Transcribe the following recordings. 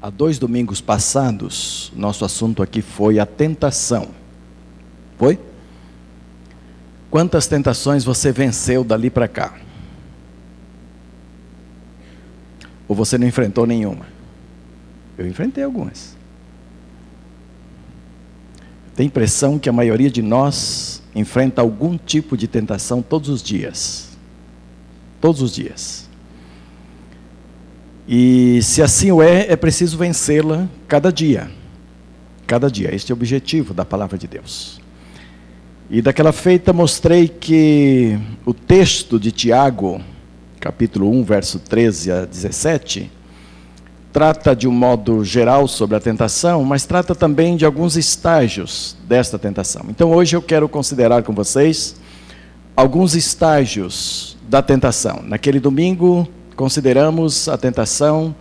Há dois domingos passados, nosso assunto aqui foi a tentação. Foi? Quantas tentações você venceu dali para cá? Ou você não enfrentou nenhuma? Eu enfrentei algumas. A impressão que a maioria de nós enfrenta algum tipo de tentação todos os dias. Todos os dias. E se assim o é, é preciso vencê-la cada dia. Cada dia. Este é o objetivo da palavra de Deus. E daquela feita mostrei que o texto de Tiago, capítulo 1, verso 13 a 17, trata de um modo geral sobre a tentação, mas trata também de alguns estágios desta tentação. Então hoje eu quero considerar com vocês alguns estágios da tentação. Naquele domingo consideramos a tentação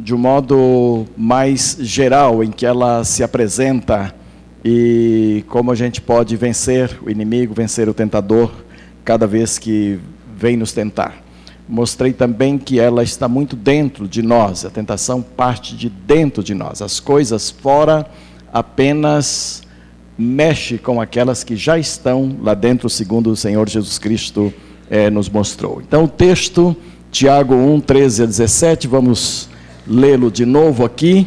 de um modo mais geral, em que ela se apresenta e como a gente pode vencer o inimigo, vencer o tentador cada vez que vem nos tentar. Mostrei também que ela está muito dentro de nós, a tentação parte de dentro de nós. As coisas fora apenas mexe com aquelas que já estão lá dentro, segundo o Senhor Jesus Cristo eh, nos mostrou. Então o texto Tiago 1, 13 a 17, vamos lê-lo de novo aqui.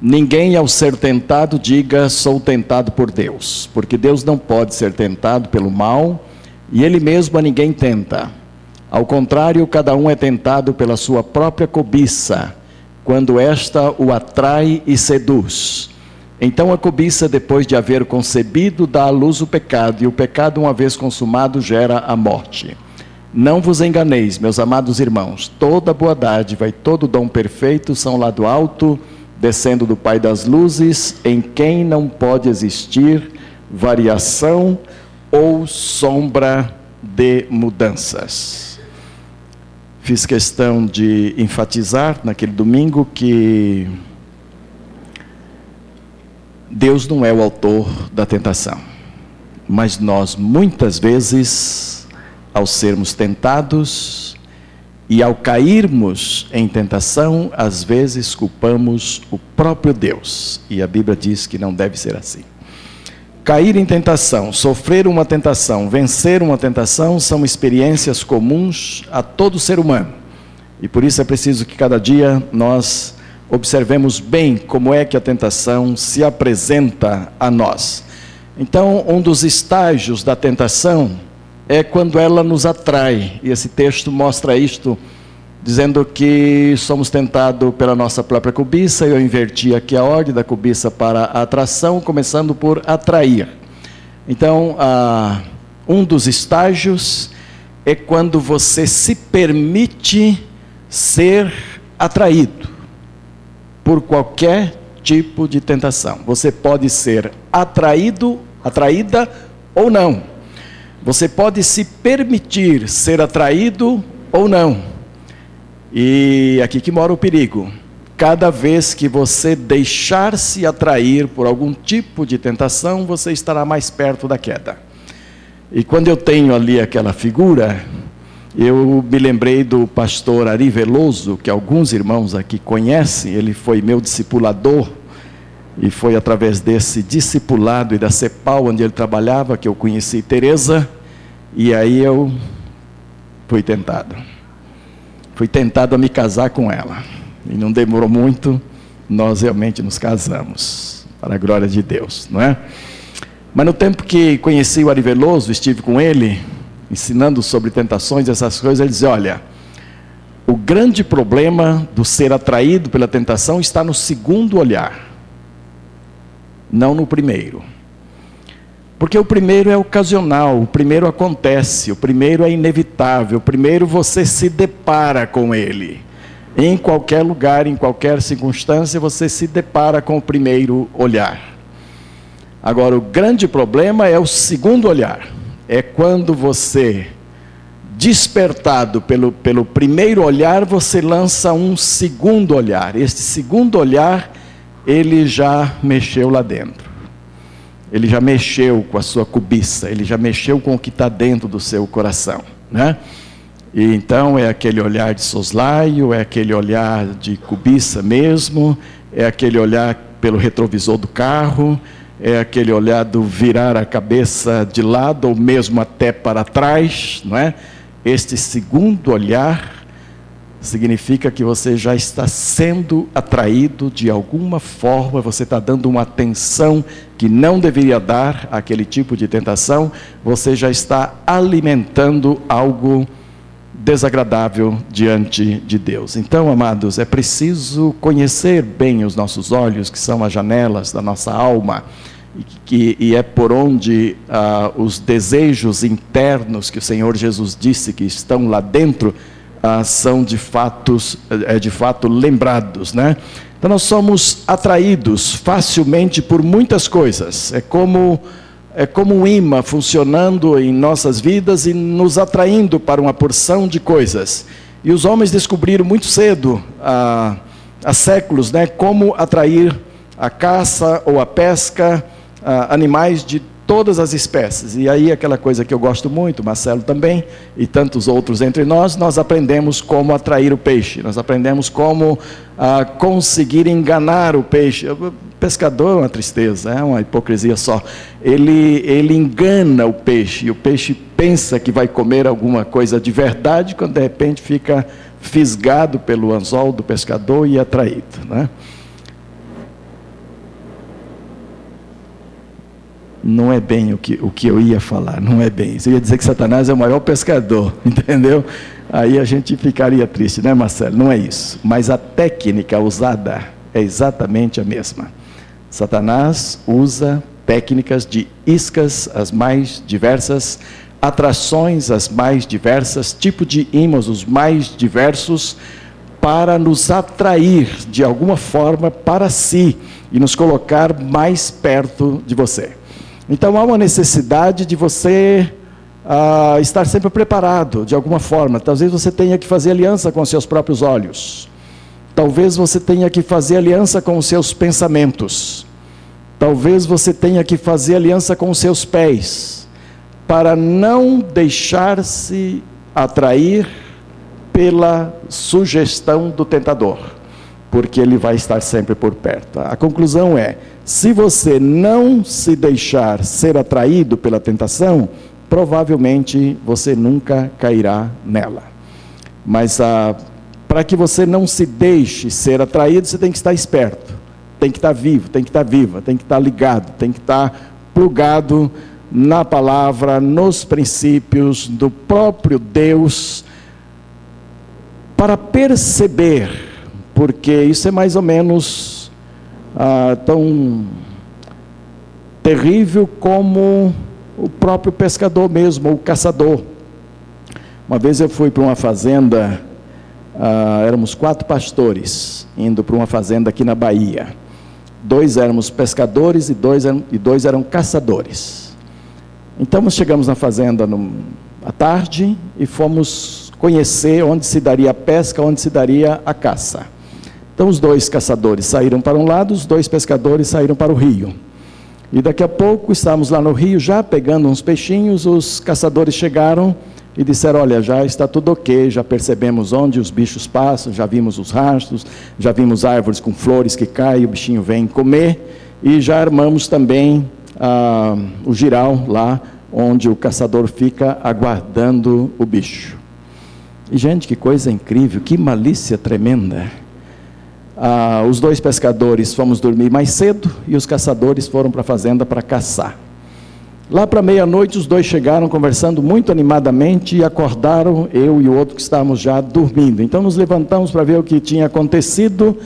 Ninguém ao ser tentado diga sou tentado por Deus, porque Deus não pode ser tentado pelo mal, e ele mesmo a ninguém tenta. Ao contrário, cada um é tentado pela sua própria cobiça, quando esta o atrai e seduz. Então a cobiça, depois de haver concebido, dá à luz o pecado, e o pecado, uma vez consumado, gera a morte. Não vos enganeis, meus amados irmãos, toda boa dádiva e todo dom perfeito são lá do alto, descendo do Pai das luzes, em quem não pode existir variação ou sombra de mudanças. Fiz questão de enfatizar naquele domingo que Deus não é o autor da tentação, mas nós muitas vezes ao sermos tentados e ao cairmos em tentação, às vezes culpamos o próprio Deus. E a Bíblia diz que não deve ser assim. Cair em tentação, sofrer uma tentação, vencer uma tentação são experiências comuns a todo ser humano. E por isso é preciso que cada dia nós observemos bem como é que a tentação se apresenta a nós. Então, um dos estágios da tentação é quando ela nos atrai. E esse texto mostra isto, dizendo que somos tentados pela nossa própria cobiça. Eu inverti aqui a ordem da cobiça para a atração, começando por atrair. Então, ah, um dos estágios é quando você se permite ser atraído por qualquer tipo de tentação. Você pode ser atraído, atraída ou não. Você pode se permitir ser atraído ou não. E aqui que mora o perigo. Cada vez que você deixar-se atrair por algum tipo de tentação, você estará mais perto da queda. E quando eu tenho ali aquela figura, eu me lembrei do pastor Ari Veloso, que alguns irmãos aqui conhecem, ele foi meu discipulador e foi através desse discipulado e da CEPAL, onde ele trabalhava, que eu conheci Teresa. E aí eu fui tentado. Fui tentado a me casar com ela. E não demorou muito, nós realmente nos casamos. Para a glória de Deus, não é? Mas no tempo que conheci o Ari Veloso, estive com ele, ensinando sobre tentações, essas coisas, ele dizia: olha, o grande problema do ser atraído pela tentação está no segundo olhar não no primeiro. Porque o primeiro é ocasional, o primeiro acontece, o primeiro é inevitável, o primeiro você se depara com ele. Em qualquer lugar, em qualquer circunstância, você se depara com o primeiro olhar. Agora, o grande problema é o segundo olhar. É quando você, despertado pelo, pelo primeiro olhar, você lança um segundo olhar. Este segundo olhar ele já mexeu lá dentro. Ele já mexeu com a sua cobiça, ele já mexeu com o que está dentro do seu coração. Né? E então é aquele olhar de soslaio, é aquele olhar de cobiça mesmo, é aquele olhar pelo retrovisor do carro, é aquele olhar do virar a cabeça de lado ou mesmo até para trás, não é? Este segundo olhar significa que você já está sendo atraído de alguma forma, você está dando uma atenção que não deveria dar àquele tipo de tentação, você já está alimentando algo desagradável diante de Deus. Então, amados, é preciso conhecer bem os nossos olhos, que são as janelas da nossa alma, e, que, e é por onde ah, os desejos internos que o Senhor Jesus disse que estão lá dentro ah, são de, fatos, é, de fato lembrados, né? Então nós somos atraídos facilmente por muitas coisas. É como é como um imã funcionando em nossas vidas e nos atraindo para uma porção de coisas. E os homens descobriram muito cedo, há, há séculos, né, como atrair a caça ou a pesca, a animais de todas as espécies. E aí aquela coisa que eu gosto muito, Marcelo também, e tantos outros entre nós, nós aprendemos como atrair o peixe, nós aprendemos como ah, conseguir enganar o peixe. O pescador é uma tristeza, é uma hipocrisia só. Ele, ele engana o peixe, e o peixe pensa que vai comer alguma coisa de verdade, quando de repente fica fisgado pelo anzol do pescador e atraído. Né? Não é bem o que, o que eu ia falar, não é bem. Eu ia dizer que Satanás é o maior pescador, entendeu? Aí a gente ficaria triste, né, Marcelo? Não é isso. Mas a técnica usada é exatamente a mesma. Satanás usa técnicas de iscas as mais diversas, atrações as mais diversas, tipo de ímãs os mais diversos, para nos atrair de alguma forma para si e nos colocar mais perto de você. Então há uma necessidade de você ah, estar sempre preparado, de alguma forma. Talvez você tenha que fazer aliança com seus próprios olhos. Talvez você tenha que fazer aliança com os seus pensamentos. Talvez você tenha que fazer aliança com os seus pés, para não deixar-se atrair pela sugestão do tentador, porque ele vai estar sempre por perto. A conclusão é: se você não se deixar ser atraído pela tentação, provavelmente você nunca cairá nela. Mas ah, para que você não se deixe ser atraído, você tem que estar esperto, tem que estar vivo, tem que estar viva, tem que estar ligado, tem que estar plugado na palavra, nos princípios do próprio Deus, para perceber, porque isso é mais ou menos ah, tão terrível como o próprio pescador mesmo, o caçador. Uma vez eu fui para uma fazenda, ah, éramos quatro pastores indo para uma fazenda aqui na Bahia. Dois éramos pescadores e dois eram, e dois eram caçadores. Então nós chegamos na fazenda no, à tarde e fomos conhecer onde se daria a pesca, onde se daria a caça. Então os dois caçadores saíram para um lado, os dois pescadores saíram para o rio. E daqui a pouco estávamos lá no rio já pegando uns peixinhos, os caçadores chegaram e disseram: Olha, já está tudo ok, já percebemos onde os bichos passam, já vimos os rastros, já vimos árvores com flores que caem, o bichinho vem comer, e já armamos também ah, o giral lá onde o caçador fica aguardando o bicho. E gente, que coisa incrível, que malícia tremenda. Ah, os dois pescadores fomos dormir mais cedo e os caçadores foram para a fazenda para caçar. Lá para meia-noite, os dois chegaram conversando muito animadamente e acordaram eu e o outro que estávamos já dormindo. Então nos levantamos para ver o que tinha acontecido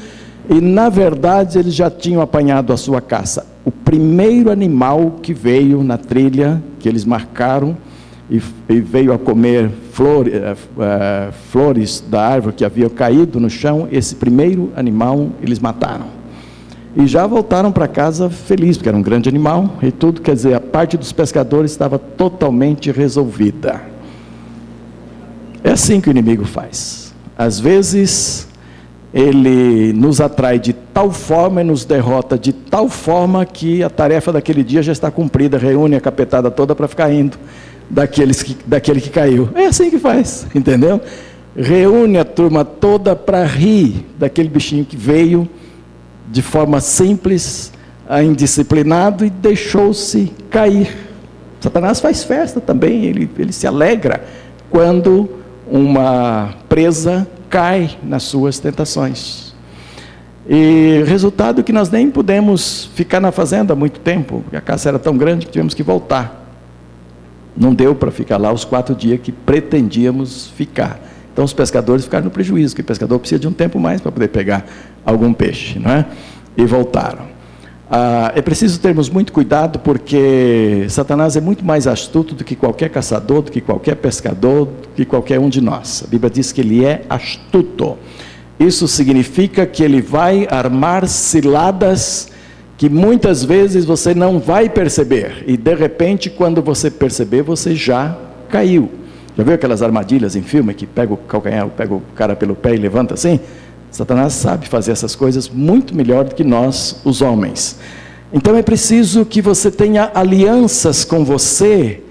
e, na verdade, eles já tinham apanhado a sua caça. O primeiro animal que veio na trilha que eles marcaram e, e veio a comer flor, uh, uh, flores da árvore que haviam caído no chão, esse primeiro animal eles mataram. E já voltaram para casa felizes, porque era um grande animal e tudo, quer dizer, a parte dos pescadores estava totalmente resolvida. É assim que o inimigo faz. Às vezes, ele nos atrai de tal forma e nos derrota de tal forma que a tarefa daquele dia já está cumprida, reúne a capetada toda para ficar indo daqueles que, daquele que caiu. É assim que faz, entendeu? Reúne a turma toda para rir daquele bichinho que veio de forma simples, indisciplinado e deixou-se cair. Satanás faz festa também, ele, ele se alegra quando uma presa cai nas suas tentações. E resultado que nós nem pudemos ficar na fazenda muito tempo, porque a casa era tão grande que tivemos que voltar. Não deu para ficar lá os quatro dias que pretendíamos ficar. Então os pescadores ficaram no prejuízo, porque o pescador precisa de um tempo mais para poder pegar algum peixe, não é? E voltaram. Ah, é preciso termos muito cuidado porque Satanás é muito mais astuto do que qualquer caçador, do que qualquer pescador, do que qualquer um de nós. A Bíblia diz que ele é astuto. Isso significa que ele vai armar ciladas que muitas vezes você não vai perceber e de repente, quando você perceber, você já caiu. Já viu aquelas armadilhas em filme que pega o calcanhar, pega o cara pelo pé e levanta assim? Satanás sabe fazer essas coisas muito melhor do que nós, os homens. Então é preciso que você tenha alianças com você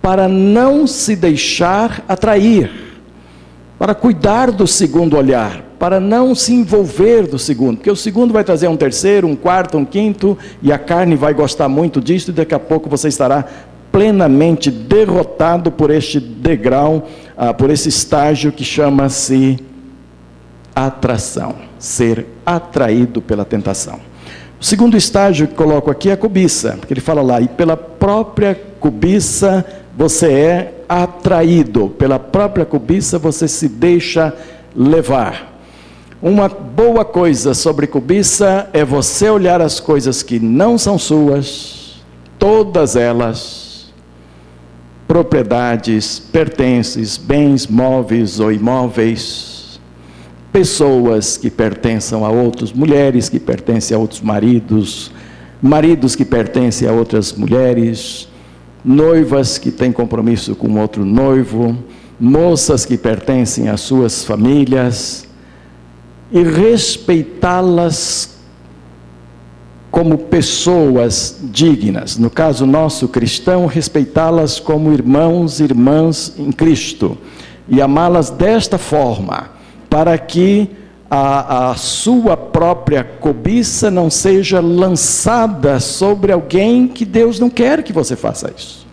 para não se deixar atrair, para cuidar do segundo olhar, para não se envolver do segundo, porque o segundo vai trazer um terceiro, um quarto, um quinto, e a carne vai gostar muito disso, e daqui a pouco você estará plenamente derrotado por este degrau, ah, por esse estágio que chama-se atração, ser atraído pela tentação. O segundo estágio que coloco aqui é a cobiça, porque ele fala lá, e pela própria cobiça você é atraído, pela própria cobiça você se deixa levar. Uma boa coisa sobre cobiça é você olhar as coisas que não são suas, todas elas, propriedades, pertences, bens móveis ou imóveis, pessoas que pertençam a outros, mulheres que pertencem a outros maridos, maridos que pertencem a outras mulheres, noivas que têm compromisso com outro noivo, moças que pertencem às suas famílias, e respeitá-las como pessoas dignas. No caso nosso cristão, respeitá-las como irmãos e irmãs em Cristo e amá-las desta forma para que a, a, sua própria cobiça não seja lançada sobre alguém que Deus não quer que você faça isso.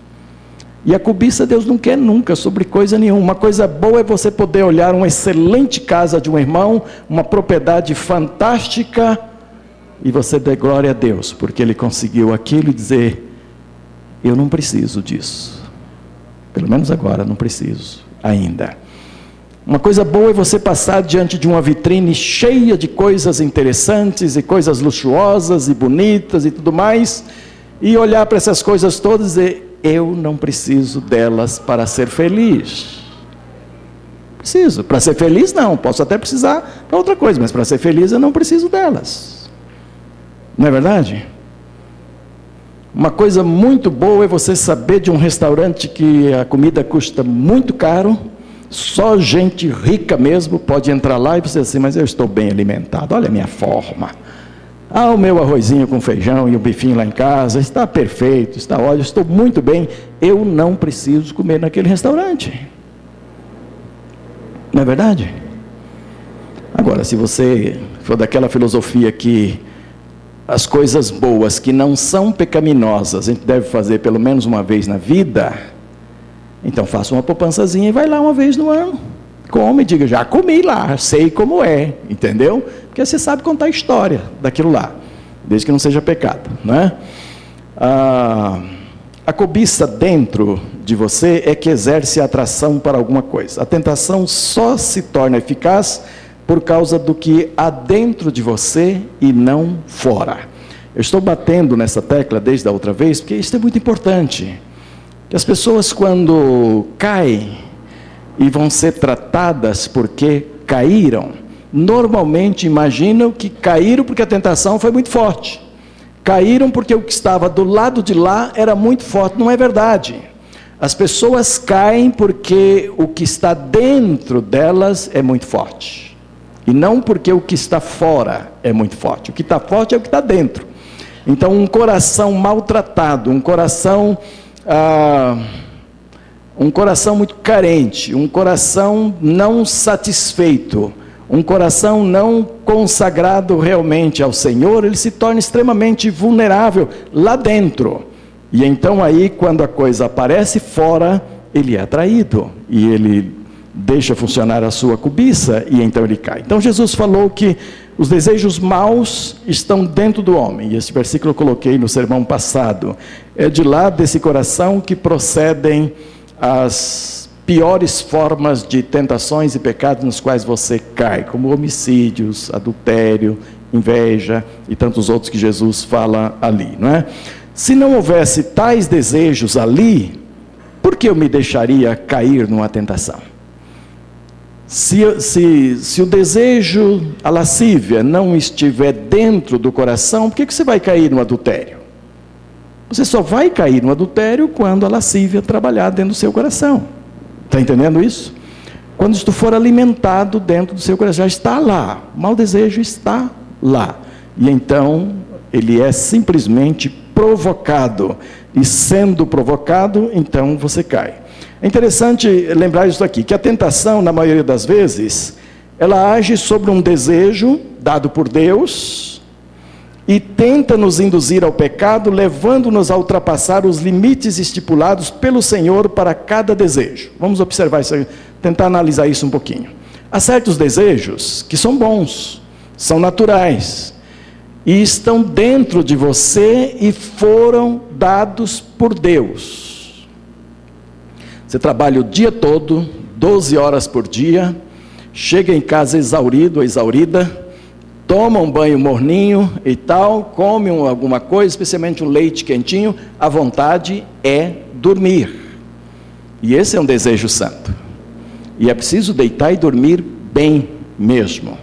E a cobiça Deus não quer nunca sobre coisa nenhuma. Uma coisa boa é você poder olhar uma excelente casa de um irmão, uma propriedade fantástica, e você dê glória a Deus, porque ele conseguiu aquilo e dizer: Eu não preciso disso. Pelo menos agora não preciso ainda. Uma coisa boa é você passar diante de uma vitrine cheia de coisas interessantes e coisas luxuosas e bonitas e tudo mais, e olhar para essas coisas todas e dizer: Eu não preciso delas para ser feliz. Preciso. Para ser feliz, não. Posso até precisar para outra coisa, mas para ser feliz eu não preciso delas. Não é verdade? Uma coisa muito boa é você saber de um restaurante que a comida custa muito caro só gente rica mesmo pode entrar lá e você assim, mas eu estou bem alimentado, olha a minha forma. Ah, o meu arrozinho com feijão e o bifinho lá em casa, está perfeito, está ótimo, estou muito bem. Eu não preciso comer naquele restaurante. Não é verdade? Agora, se você for daquela filosofia que as coisas boas que não são pecaminosas, a gente deve fazer pelo menos uma vez na vida, então faça uma poupançazinha e vai lá uma vez no ano. Come, diga, já comi lá, sei como é, entendeu? Porque você sabe contar a história daquilo lá, desde que não seja pecado, não é? Ah, a cobiça dentro de você é que exerce atração para alguma coisa. A tentação só se torna eficaz por causa do que há dentro de você e não fora. Eu estou batendo nessa tecla desde a outra vez, porque isso é muito importante que as pessoas, quando caem e vão ser tratadas porque caíram, normalmente imaginam que caíram porque a tentação foi muito forte. Caíram porque o que estava do lado de lá era muito forte. Não é verdade. As pessoas caem porque o que está dentro delas é muito forte. E não porque o que está fora é muito forte. O que está forte é o que está dentro. Então, um coração maltratado, um coração ah, um coração muito carente, um coração não satisfeito, um coração não consagrado realmente ao Senhor, ele se torna extremamente vulnerável lá dentro. E então aí, quando a coisa aparece fora, ele é atraído e ele deixa funcionar a sua cobiça e então ele cai. Então Jesus falou que os desejos maus estão dentro do homem. E esse versículo eu coloquei no sermão passado. É de lá desse coração que procedem as piores formas de tentações e pecados nos quais você cai, como homicídios, adultério, inveja e tantos outros que Jesus fala ali, não é? Se não houvesse tais desejos ali, por que eu me deixaria cair numa tentação? Se, se, se o desejo, a lascívia, não estiver dentro do coração, por que, que você vai cair no adultério? Você só vai cair no adultério quando a lascívia trabalhar dentro do seu coração. Está entendendo isso? Quando isto for alimentado dentro do seu coração, já está lá. O mau desejo está lá. E então ele é simplesmente provocado. E sendo provocado, então você cai. É interessante lembrar isso aqui, que a tentação, na maioria das vezes, ela age sobre um desejo dado por Deus e tenta nos induzir ao pecado, levando-nos a ultrapassar os limites estipulados pelo Senhor para cada desejo. Vamos observar isso, tentar analisar isso um pouquinho. Há certos desejos que são bons, são naturais, e estão dentro de você e foram dados por Deus. Você trabalha o dia todo, 12 horas por dia, chega em casa exaurido ou exaurida, toma um banho morninho e tal, come alguma coisa, especialmente um leite quentinho, a vontade é dormir. E esse é um desejo santo. E é preciso deitar e dormir bem mesmo.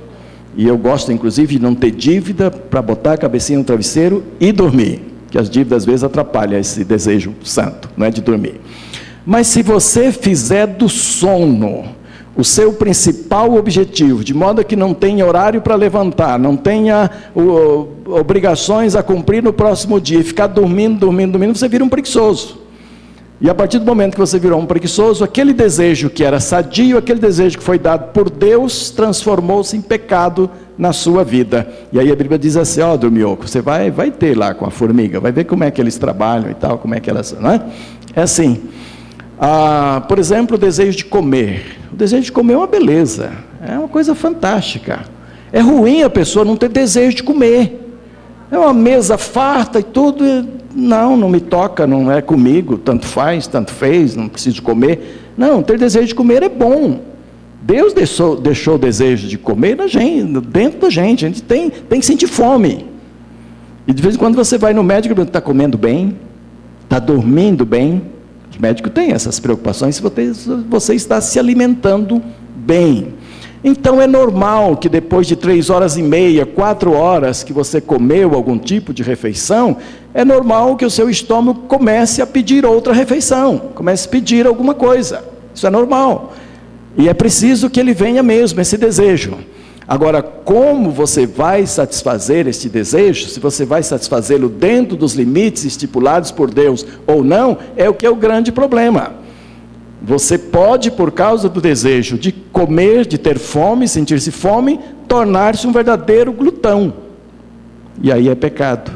E eu gosto, inclusive, de não ter dívida para botar a cabecinha no travesseiro e dormir. Que as dívidas às vezes atrapalham esse desejo santo, não é de dormir. Mas se você fizer do sono o seu principal objetivo, de modo que não tenha horário para levantar, não tenha o, obrigações a cumprir no próximo dia, ficar dormindo, dormindo, dormindo, você vira um preguiçoso. E a partir do momento que você virou um preguiçoso, aquele desejo que era sadio, aquele desejo que foi dado por Deus, transformou-se em pecado na sua vida. E aí a Bíblia diz assim: ó, oh, dormioco, você vai, vai ter lá com a formiga, vai ver como é que eles trabalham e tal, como é que elas. Não é? é assim. Ah, por exemplo, o desejo de comer. O desejo de comer é uma beleza, é uma coisa fantástica. É ruim a pessoa não ter desejo de comer. É uma mesa farta e tudo, não, não me toca, não é comigo, tanto faz, tanto fez, não preciso comer. Não, ter desejo de comer é bom. Deus deixou, deixou o desejo de comer na gente, dentro da gente. A gente tem, tem que sentir fome. E de vez em quando você vai no médico e está comendo bem, está dormindo bem. O médico tem essas preocupações se você, você está se alimentando bem. Então é normal que depois de três horas e meia, quatro horas que você comeu algum tipo de refeição, é normal que o seu estômago comece a pedir outra refeição, comece a pedir alguma coisa. Isso é normal. E é preciso que ele venha mesmo, esse desejo. Agora, como você vai satisfazer este desejo, se você vai satisfazê-lo dentro dos limites estipulados por Deus ou não, é o que é o grande problema. Você pode, por causa do desejo de comer, de ter fome, sentir-se fome, tornar-se um verdadeiro glutão. E aí é pecado.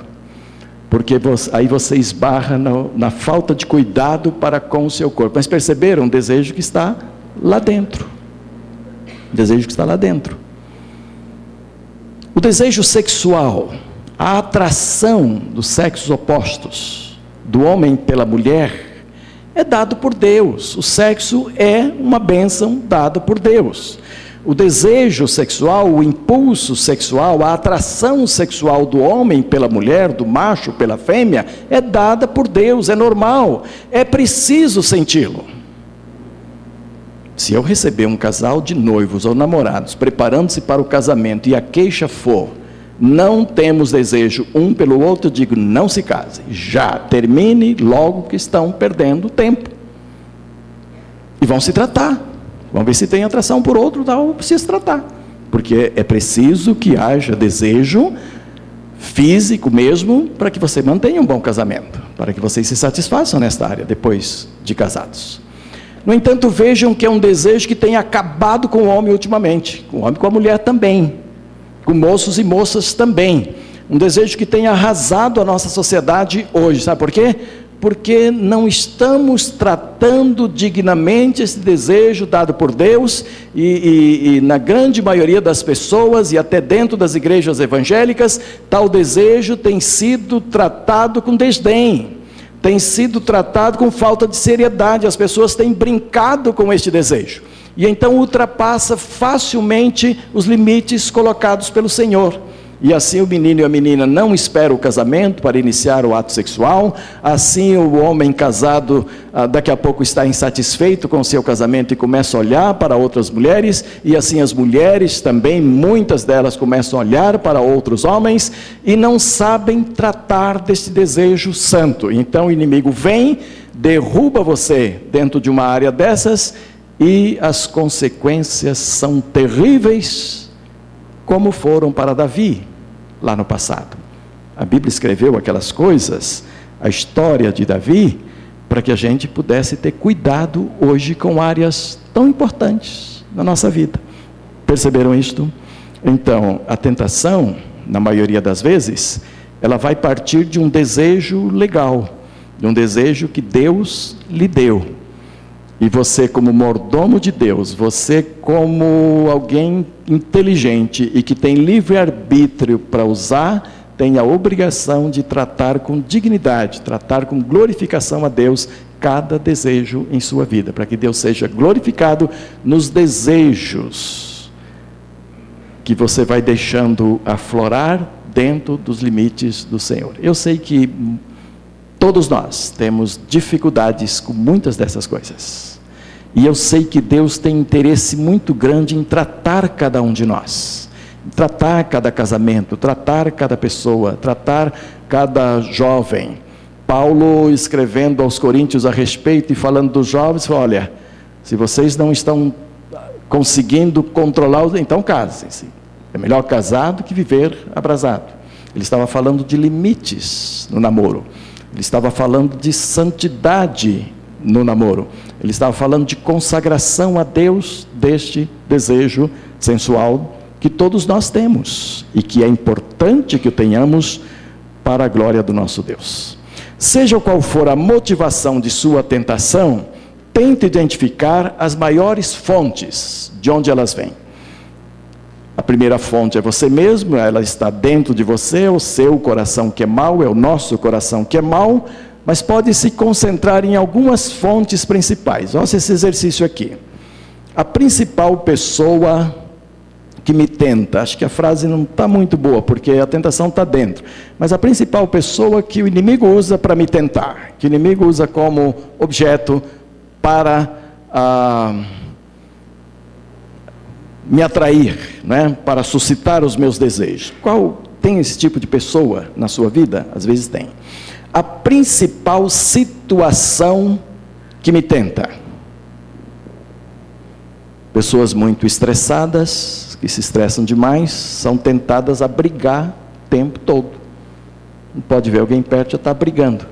Porque você, aí você esbarra na, na falta de cuidado para com o seu corpo. Mas perceberam? Um desejo que está lá dentro. Um desejo que está lá dentro. O desejo sexual, a atração dos sexos opostos, do homem pela mulher, é dado por Deus. O sexo é uma bênção dada por Deus. O desejo sexual, o impulso sexual, a atração sexual do homem pela mulher, do macho pela fêmea, é dada por Deus, é normal, é preciso senti-lo. Se eu receber um casal de noivos ou namorados preparando-se para o casamento e a queixa for, não temos desejo um pelo outro, digo, não se case. Já termine logo que estão perdendo tempo. E vão se tratar. Vão ver se tem atração por outro, tal, precisa tratar. Porque é preciso que haja desejo físico mesmo para que você mantenha um bom casamento, para que vocês se satisfaçam nesta área depois de casados. No entanto, vejam que é um desejo que tem acabado com o homem ultimamente, com o homem e com a mulher também, com moços e moças também. Um desejo que tem arrasado a nossa sociedade hoje, sabe por quê? Porque não estamos tratando dignamente esse desejo dado por Deus, e, e, e na grande maioria das pessoas, e até dentro das igrejas evangélicas, tal desejo tem sido tratado com desdém tem sido tratado com falta de seriedade, as pessoas têm brincado com este desejo. E então ultrapassa facilmente os limites colocados pelo Senhor. E assim o menino e a menina não esperam o casamento para iniciar o ato sexual. Assim o homem casado ah, daqui a pouco está insatisfeito com o seu casamento e começa a olhar para outras mulheres. E assim as mulheres também, muitas delas começam a olhar para outros homens e não sabem tratar deste desejo santo. Então o inimigo vem, derruba você dentro de uma área dessas e as consequências são terríveis, como foram para Davi lá no passado. A Bíblia escreveu aquelas coisas, a história de Davi, para que a gente pudesse ter cuidado hoje com áreas tão importantes na nossa vida. Perceberam isto? Então, a tentação, na maioria das vezes, ela vai partir de um desejo legal, de um desejo que Deus lhe deu. E você, como mordomo de Deus, você, como alguém inteligente e que tem livre-arbítrio para usar, tem a obrigação de tratar com dignidade, tratar com glorificação a Deus cada desejo em sua vida, para que Deus seja glorificado nos desejos que você vai deixando aflorar dentro dos limites do Senhor. Eu sei que todos nós temos dificuldades com muitas dessas coisas. E eu sei que Deus tem interesse muito grande em tratar cada um de nós, tratar cada casamento, tratar cada pessoa, tratar cada jovem. Paulo escrevendo aos Coríntios a respeito e falando dos jovens, falou, olha, se vocês não estão conseguindo controlar, então casem-se. É melhor casar do que viver abrasado. Ele estava falando de limites no namoro. Ele estava falando de santidade no namoro. Ele estava falando de consagração a Deus deste desejo sensual que todos nós temos e que é importante que o tenhamos para a glória do nosso Deus. Seja qual for a motivação de sua tentação, tente identificar as maiores fontes de onde elas vêm. A primeira fonte é você mesmo, ela está dentro de você, o seu coração que é mau, é o nosso coração que é mau, mas pode se concentrar em algumas fontes principais. Olha esse exercício aqui. A principal pessoa que me tenta, acho que a frase não está muito boa, porque a tentação está dentro, mas a principal pessoa que o inimigo usa para me tentar, que o inimigo usa como objeto para ah, me atrair, né, para suscitar os meus desejos. Qual tem esse tipo de pessoa na sua vida? Às vezes tem a principal situação que me tenta. Pessoas muito estressadas, que se estressam demais, são tentadas a brigar o tempo todo. Não pode ver alguém perto já está brigando,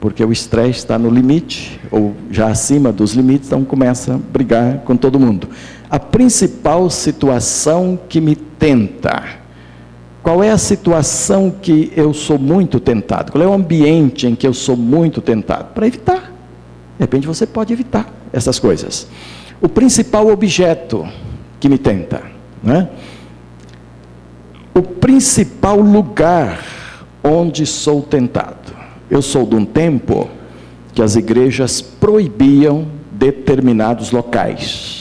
porque o estresse está no limite, ou já acima dos limites, então começa a brigar com todo mundo. A principal situação que me tenta qual é a situação que eu sou muito tentado? Qual é o ambiente em que eu sou muito tentado? Para evitar. De repente você pode evitar essas coisas. O principal objeto que me tenta, né? O principal lugar onde sou tentado. Eu sou de um tempo que as igrejas proibiam determinados locais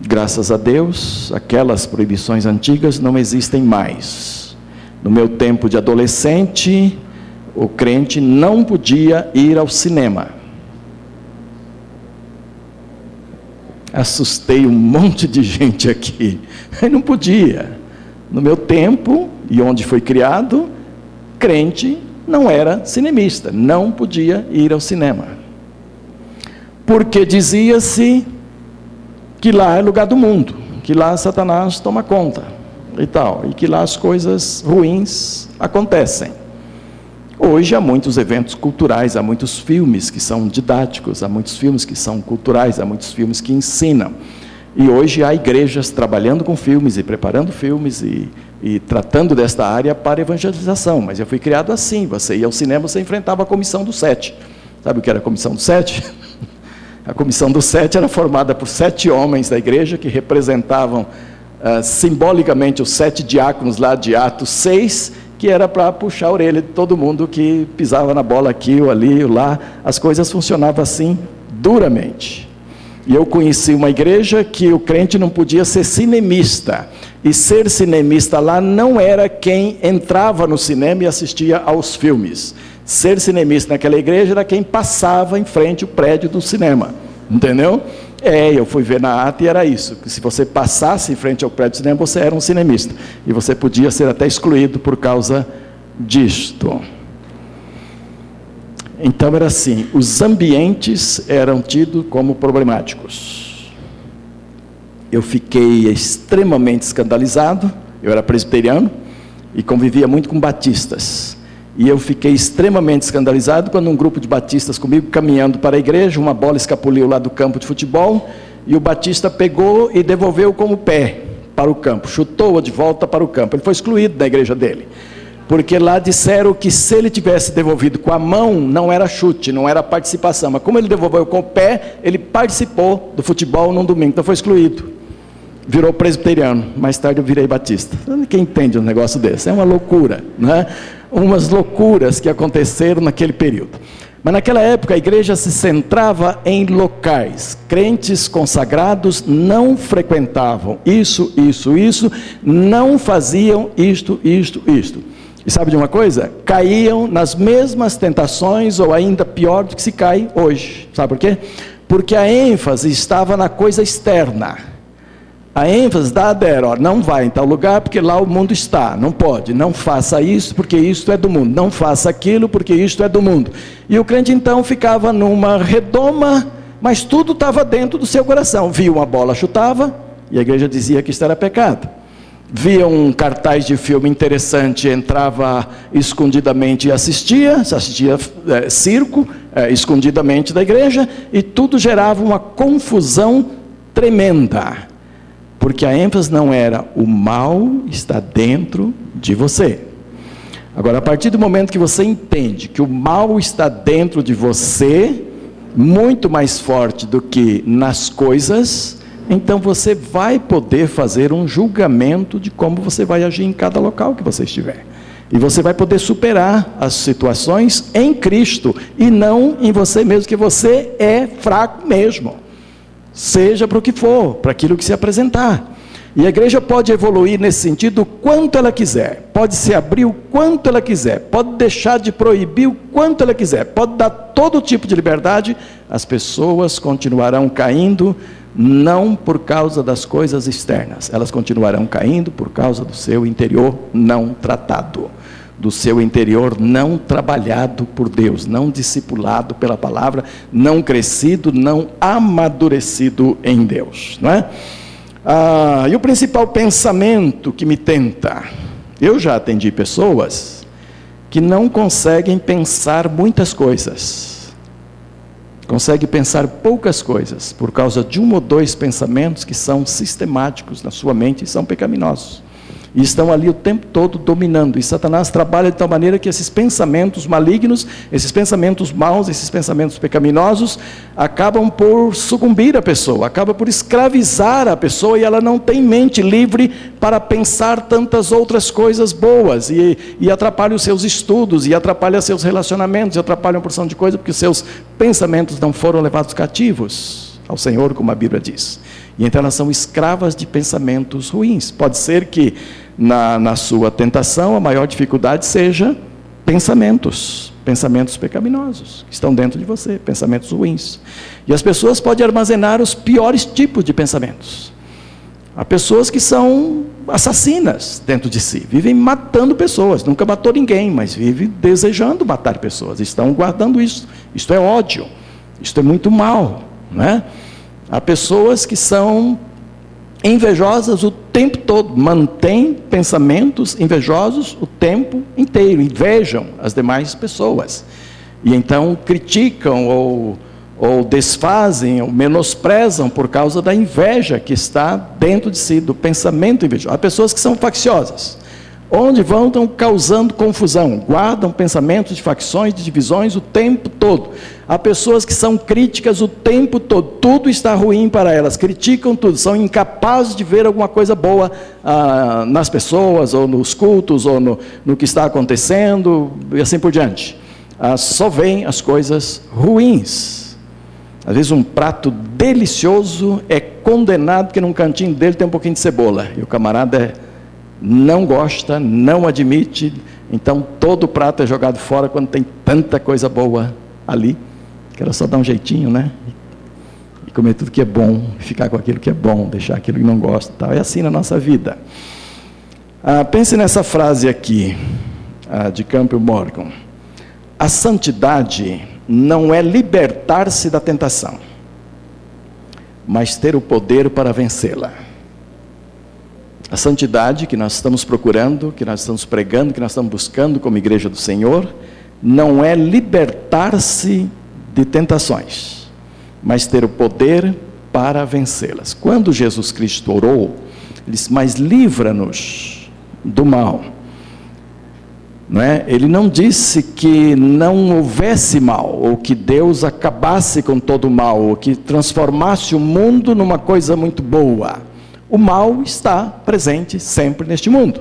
Graças a Deus, aquelas proibições antigas não existem mais. No meu tempo de adolescente, o crente não podia ir ao cinema. Assustei um monte de gente aqui. Não podia. No meu tempo, e onde foi criado, crente não era cinemista, não podia ir ao cinema. Porque dizia-se que lá é lugar do mundo, que lá Satanás toma conta e tal, e que lá as coisas ruins acontecem. Hoje há muitos eventos culturais, há muitos filmes que são didáticos, há muitos filmes que são culturais, há muitos filmes que ensinam. E hoje há igrejas trabalhando com filmes e preparando filmes e, e tratando desta área para evangelização. Mas eu fui criado assim: você ia ao cinema, você enfrentava a comissão do sete. Sabe o que era a comissão do sete? A comissão do sete era formada por sete homens da igreja que representavam uh, simbolicamente os sete diáconos lá de Atos 6 que era para puxar a orelha de todo mundo que pisava na bola aqui ou ali ou lá. As coisas funcionavam assim duramente. E eu conheci uma igreja que o crente não podia ser cinemista. E ser cinemista lá não era quem entrava no cinema e assistia aos filmes. Ser cinemista naquela igreja era quem passava em frente ao prédio do cinema. Entendeu? É, eu fui ver na ata e era isso. Que se você passasse em frente ao prédio de cinema, você era um cinemista. E você podia ser até excluído por causa disto. Então era assim: os ambientes eram tidos como problemáticos. Eu fiquei extremamente escandalizado. Eu era presbiteriano e convivia muito com batistas. E eu fiquei extremamente escandalizado quando um grupo de batistas comigo caminhando para a igreja, uma bola escapuliu lá do campo de futebol e o batista pegou e devolveu com o pé para o campo, chutou-a de volta para o campo. Ele foi excluído da igreja dele. Porque lá disseram que se ele tivesse devolvido com a mão, não era chute, não era participação. Mas como ele devolveu com o pé, ele participou do futebol num domingo, então foi excluído. Virou presbiteriano. Mais tarde eu virei batista. Quem entende um negócio desse? É uma loucura, né? umas loucuras que aconteceram naquele período. Mas naquela época a igreja se centrava em locais. Crentes consagrados não frequentavam isso, isso, isso, não faziam isto, isto, isto. E sabe de uma coisa? Caíam nas mesmas tentações, ou ainda pior do que se cai hoje. Sabe por quê? Porque a ênfase estava na coisa externa a ênfase dada era, ó, não vai em tal lugar porque lá o mundo está, não pode, não faça isso porque isto é do mundo, não faça aquilo porque isto é do mundo. E o crente então ficava numa redoma, mas tudo estava dentro do seu coração. Via uma bola, chutava, e a igreja dizia que isto era pecado. Via um cartaz de filme interessante, entrava escondidamente e assistia, assistia é, circo, é, escondidamente da igreja, e tudo gerava uma confusão tremenda. Porque a ênfase não era o mal está dentro de você. Agora, a partir do momento que você entende que o mal está dentro de você, muito mais forte do que nas coisas, então você vai poder fazer um julgamento de como você vai agir em cada local que você estiver. E você vai poder superar as situações em Cristo e não em você mesmo, que você é fraco mesmo seja para o que for, para aquilo que se apresentar. E a igreja pode evoluir nesse sentido o quanto ela quiser, pode se abrir o quanto ela quiser, pode deixar de proibir o quanto ela quiser, pode dar todo tipo de liberdade, as pessoas continuarão caindo, não por causa das coisas externas, elas continuarão caindo por causa do seu interior não tratado do seu interior não trabalhado por Deus, não discipulado pela palavra, não crescido, não amadurecido em Deus, não é? Ah, e o principal pensamento que me tenta, eu já atendi pessoas que não conseguem pensar muitas coisas, conseguem pensar poucas coisas por causa de um ou dois pensamentos que são sistemáticos na sua mente e são pecaminosos e estão ali o tempo todo dominando. E Satanás trabalha de tal maneira que esses pensamentos malignos, esses pensamentos maus, esses pensamentos pecaminosos, acabam por sucumbir a pessoa, acaba por escravizar a pessoa e ela não tem mente livre para pensar tantas outras coisas boas e, e atrapalha os seus estudos, e atrapalha seus relacionamentos, e atrapalha uma porção de coisas, porque seus pensamentos não foram levados cativos ao Senhor, como a Bíblia diz. E então elas são escravas de pensamentos ruins. Pode ser que na, na sua tentação a maior dificuldade seja pensamentos, pensamentos pecaminosos, que estão dentro de você, pensamentos ruins. E as pessoas podem armazenar os piores tipos de pensamentos. Há pessoas que são assassinas dentro de si, vivem matando pessoas, nunca matou ninguém, mas vive desejando matar pessoas, estão guardando isso. Isto é ódio, isto é muito mal, não é? Há pessoas que são invejosas o tempo todo, mantêm pensamentos invejosos o tempo inteiro, invejam as demais pessoas. E então criticam ou, ou desfazem ou menosprezam por causa da inveja que está dentro de si, do pensamento invejoso. Há pessoas que são facciosas. Onde vão, estão causando confusão, guardam pensamentos de facções, de divisões o tempo todo. Há pessoas que são críticas o tempo todo, tudo está ruim para elas, criticam tudo, são incapazes de ver alguma coisa boa ah, nas pessoas, ou nos cultos, ou no, no, que está acontecendo, e assim por diante. Ah, só veem as coisas ruins. Às vezes, um prato delicioso é condenado que num cantinho dele tem um pouquinho de cebola, e o camarada é não gosta, não admite, então todo o prato é jogado fora quando tem tanta coisa boa ali, que era só dar um jeitinho, né? E comer tudo que é bom, ficar com aquilo que é bom, deixar aquilo que não gosta, tal. É assim na nossa vida. Ah, pense nessa frase aqui ah, de Campbell Morgan: a santidade não é libertar-se da tentação, mas ter o poder para vencê-la. A santidade que nós estamos procurando, que nós estamos pregando, que nós estamos buscando como igreja do Senhor, não é libertar-se de tentações, mas ter o poder para vencê-las. Quando Jesus Cristo orou, ele disse: Mas livra-nos do mal. Não é? Ele não disse que não houvesse mal, ou que Deus acabasse com todo o mal, ou que transformasse o mundo numa coisa muito boa. O mal está presente sempre neste mundo.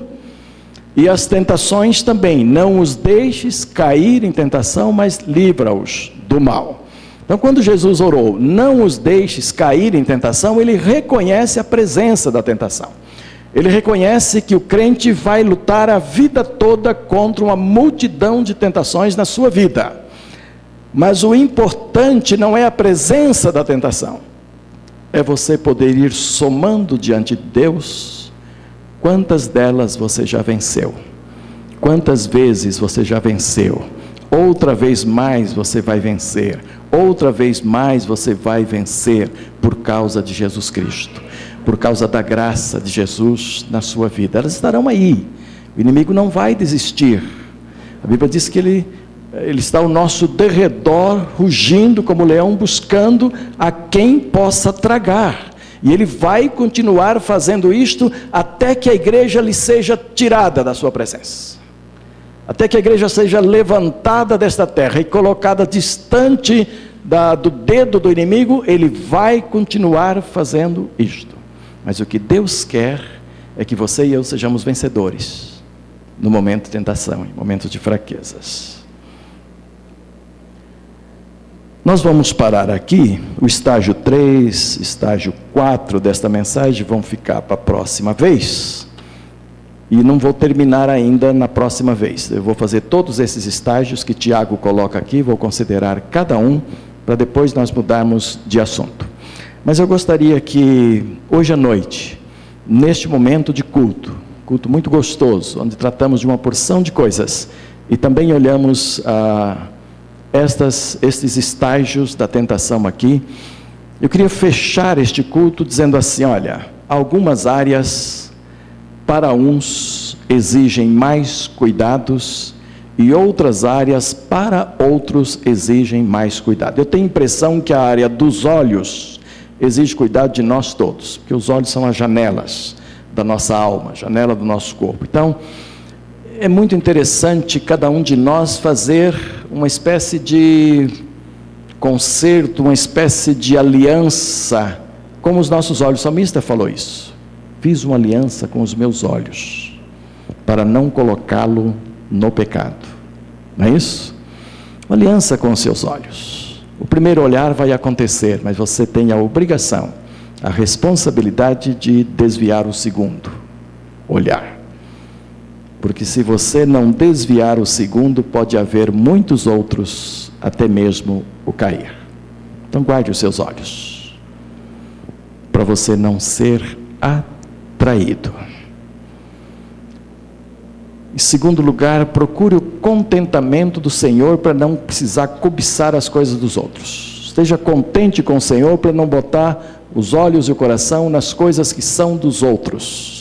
E as tentações também, não os deixes cair em tentação, mas livra-os do mal. Então, quando Jesus orou, não os deixes cair em tentação, ele reconhece a presença da tentação. Ele reconhece que o crente vai lutar a vida toda contra uma multidão de tentações na sua vida. Mas o importante não é a presença da tentação, é você poder ir somando diante de Deus quantas delas você já venceu, quantas vezes você já venceu, outra vez mais você vai vencer, outra vez mais você vai vencer por causa de Jesus Cristo, por causa da graça de Jesus na sua vida. Elas estarão aí, o inimigo não vai desistir. A Bíblia diz que ele ele está ao nosso derredor, rugindo como leão, buscando a quem possa tragar. E ele vai continuar fazendo isto até que a igreja lhe seja tirada da sua presença. Até que a igreja seja levantada desta terra e colocada distante da, do dedo do inimigo, ele vai continuar fazendo isto. Mas o que Deus quer é que você e eu sejamos vencedores no momento de tentação, em momentos de fraquezas. Nós vamos parar aqui, o estágio 3, estágio 4 desta mensagem vão ficar para a próxima vez. E não vou terminar ainda na próxima vez. Eu vou fazer todos esses estágios que Tiago coloca aqui, vou considerar cada um, para depois nós mudarmos de assunto. Mas eu gostaria que hoje à noite, neste momento de culto, culto muito gostoso, onde tratamos de uma porção de coisas e também olhamos a. Ah, estas, estes estágios da tentação aqui. Eu queria fechar este culto dizendo assim: olha, algumas áreas para uns exigem mais cuidados e outras áreas para outros exigem mais cuidado. Eu tenho a impressão que a área dos olhos exige cuidado de nós todos, porque os olhos são as janelas da nossa alma, janela do nosso corpo. Então, é muito interessante cada um de nós fazer uma espécie de concerto, uma espécie de aliança, como os nossos olhos. O salmista falou isso. Fiz uma aliança com os meus olhos, para não colocá-lo no pecado. Não é isso? Uma aliança com os seus olhos. O primeiro olhar vai acontecer, mas você tem a obrigação, a responsabilidade de desviar o segundo olhar. Porque se você não desviar o segundo, pode haver muitos outros, até mesmo o cair. Então guarde os seus olhos, para você não ser atraído. Em segundo lugar, procure o contentamento do Senhor para não precisar cobiçar as coisas dos outros. Esteja contente com o Senhor para não botar os olhos e o coração nas coisas que são dos outros.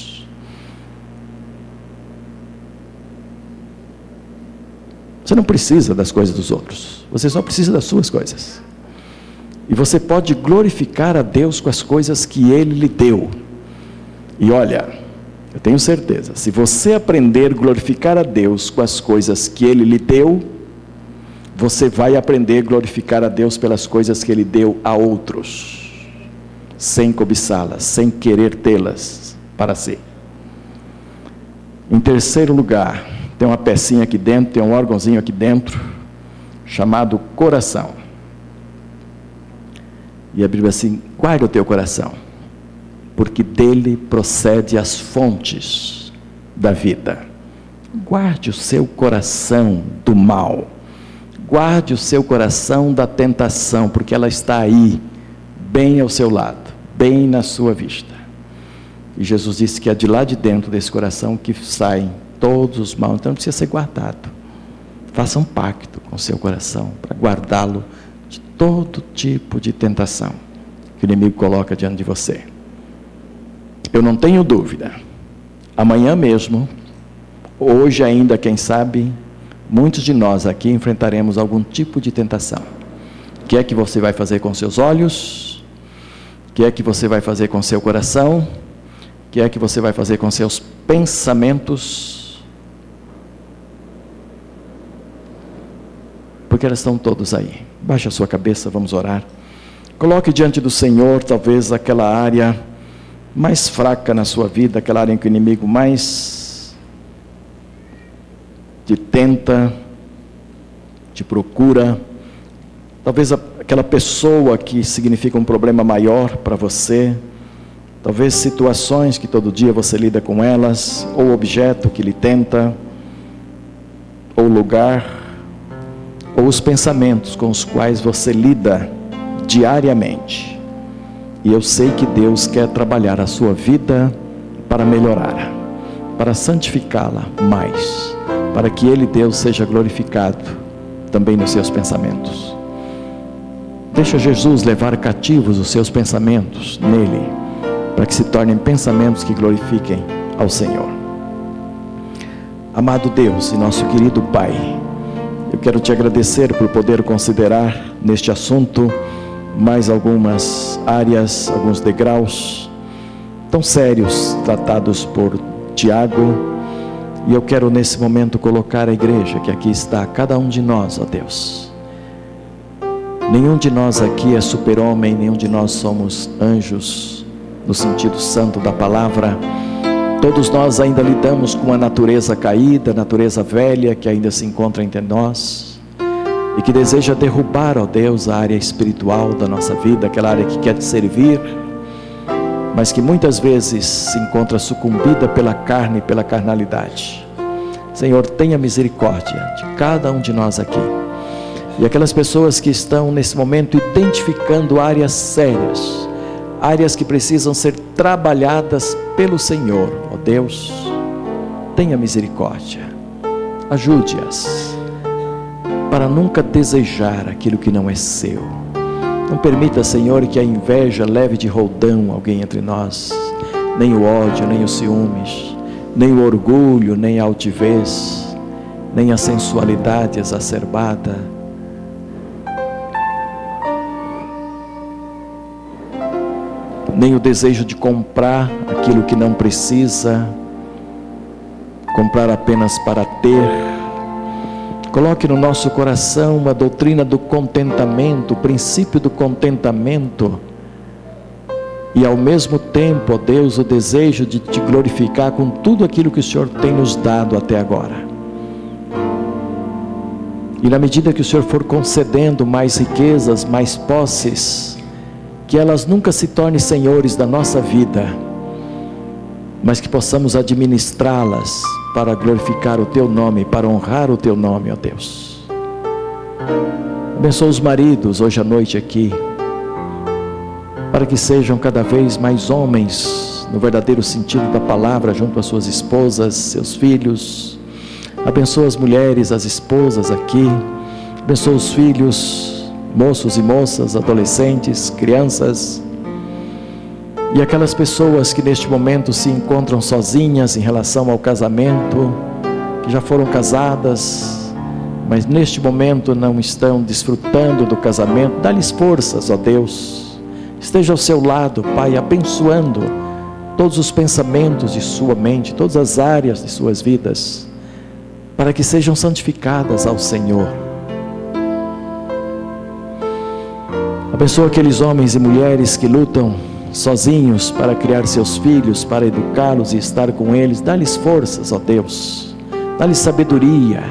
Você não precisa das coisas dos outros, você só precisa das suas coisas. E você pode glorificar a Deus com as coisas que Ele lhe deu. E olha, eu tenho certeza, se você aprender a glorificar a Deus com as coisas que Ele lhe deu, você vai aprender a glorificar a Deus pelas coisas que Ele deu a outros, sem cobiçá-las, sem querer tê-las para si. Em terceiro lugar, tem uma pecinha aqui dentro, tem um órgãozinho aqui dentro, chamado coração. E a Bíblia assim: guarda o teu coração, porque dele procede as fontes da vida. Guarde o seu coração do mal. Guarde o seu coração da tentação, porque ela está aí, bem ao seu lado, bem na sua vista. E Jesus disse que é de lá de dentro desse coração que saem todos os maus, então precisa ser guardado. Faça um pacto com seu coração para guardá-lo todo tipo de tentação que o inimigo coloca diante de você. Eu não tenho dúvida, amanhã mesmo, hoje ainda, quem sabe, muitos de nós aqui enfrentaremos algum tipo de tentação. O que é que você vai fazer com seus olhos? O que é que você vai fazer com seu coração? O que é que você vai fazer com seus pensamentos? Porque elas estão todos aí. Baixe a sua cabeça, vamos orar. Coloque diante do Senhor, talvez aquela área mais fraca na sua vida, aquela área em que o inimigo mais te tenta, te procura. Talvez aquela pessoa que significa um problema maior para você. Talvez situações que todo dia você lida com elas, ou objeto que lhe tenta, ou lugar ou os pensamentos com os quais você lida diariamente. E eu sei que Deus quer trabalhar a sua vida para melhorar, para santificá-la mais, para que Ele, Deus, seja glorificado também nos seus pensamentos. Deixa Jesus levar cativos os seus pensamentos nele, para que se tornem pensamentos que glorifiquem ao Senhor. Amado Deus e nosso querido Pai, eu quero te agradecer por poder considerar neste assunto mais algumas áreas, alguns degraus tão sérios tratados por Tiago. E eu quero nesse momento colocar a igreja que aqui está, cada um de nós, ó Deus. Nenhum de nós aqui é super-homem, nenhum de nós somos anjos, no sentido santo da palavra Todos nós ainda lidamos com a natureza caída, a natureza velha que ainda se encontra entre nós e que deseja derrubar, ó Deus, a área espiritual da nossa vida, aquela área que quer te servir, mas que muitas vezes se encontra sucumbida pela carne e pela carnalidade. Senhor, tenha misericórdia de cada um de nós aqui. E aquelas pessoas que estão nesse momento identificando áreas sérias, áreas que precisam ser trabalhadas pelo Senhor, ó Deus, tenha misericórdia, ajude-as para nunca desejar aquilo que não é seu. Não permita, Senhor, que a inveja leve de roldão alguém entre nós, nem o ódio, nem os ciúmes, nem o orgulho, nem a altivez, nem a sensualidade exacerbada nem o desejo de comprar aquilo que não precisa, comprar apenas para ter. Coloque no nosso coração uma doutrina do contentamento, o princípio do contentamento, e ao mesmo tempo, ó Deus, o desejo de te glorificar com tudo aquilo que o Senhor tem nos dado até agora. E na medida que o Senhor for concedendo mais riquezas, mais posses, que elas nunca se tornem senhores da nossa vida, mas que possamos administrá-las para glorificar o Teu nome, para honrar o Teu nome, ó Deus. Abençoa os maridos hoje à noite aqui, para que sejam cada vez mais homens, no verdadeiro sentido da palavra, junto às suas esposas, seus filhos. Abençoa as mulheres, as esposas aqui. Abençoa os filhos, moços e moças, adolescentes, crianças. E aquelas pessoas que neste momento se encontram sozinhas em relação ao casamento, que já foram casadas, mas neste momento não estão desfrutando do casamento, dá-lhes forças, ó Deus. Esteja ao seu lado, Pai, abençoando todos os pensamentos de sua mente, todas as áreas de suas vidas, para que sejam santificadas ao Senhor. Abençoa aqueles homens e mulheres que lutam sozinhos para criar seus filhos, para educá-los e estar com eles. Dá-lhes forças, ó Deus. Dá-lhes sabedoria.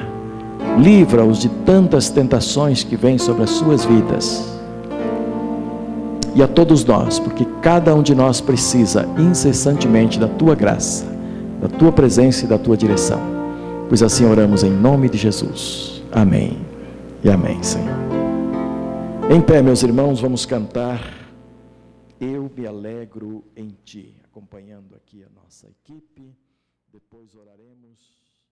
Livra-os de tantas tentações que vêm sobre as suas vidas. E a todos nós, porque cada um de nós precisa incessantemente da tua graça, da tua presença e da tua direção. Pois assim oramos em nome de Jesus. Amém. E amém, Senhor. Em pé, meus irmãos, vamos cantar. Eu me alegro em ti. Acompanhando aqui a nossa equipe, depois oraremos.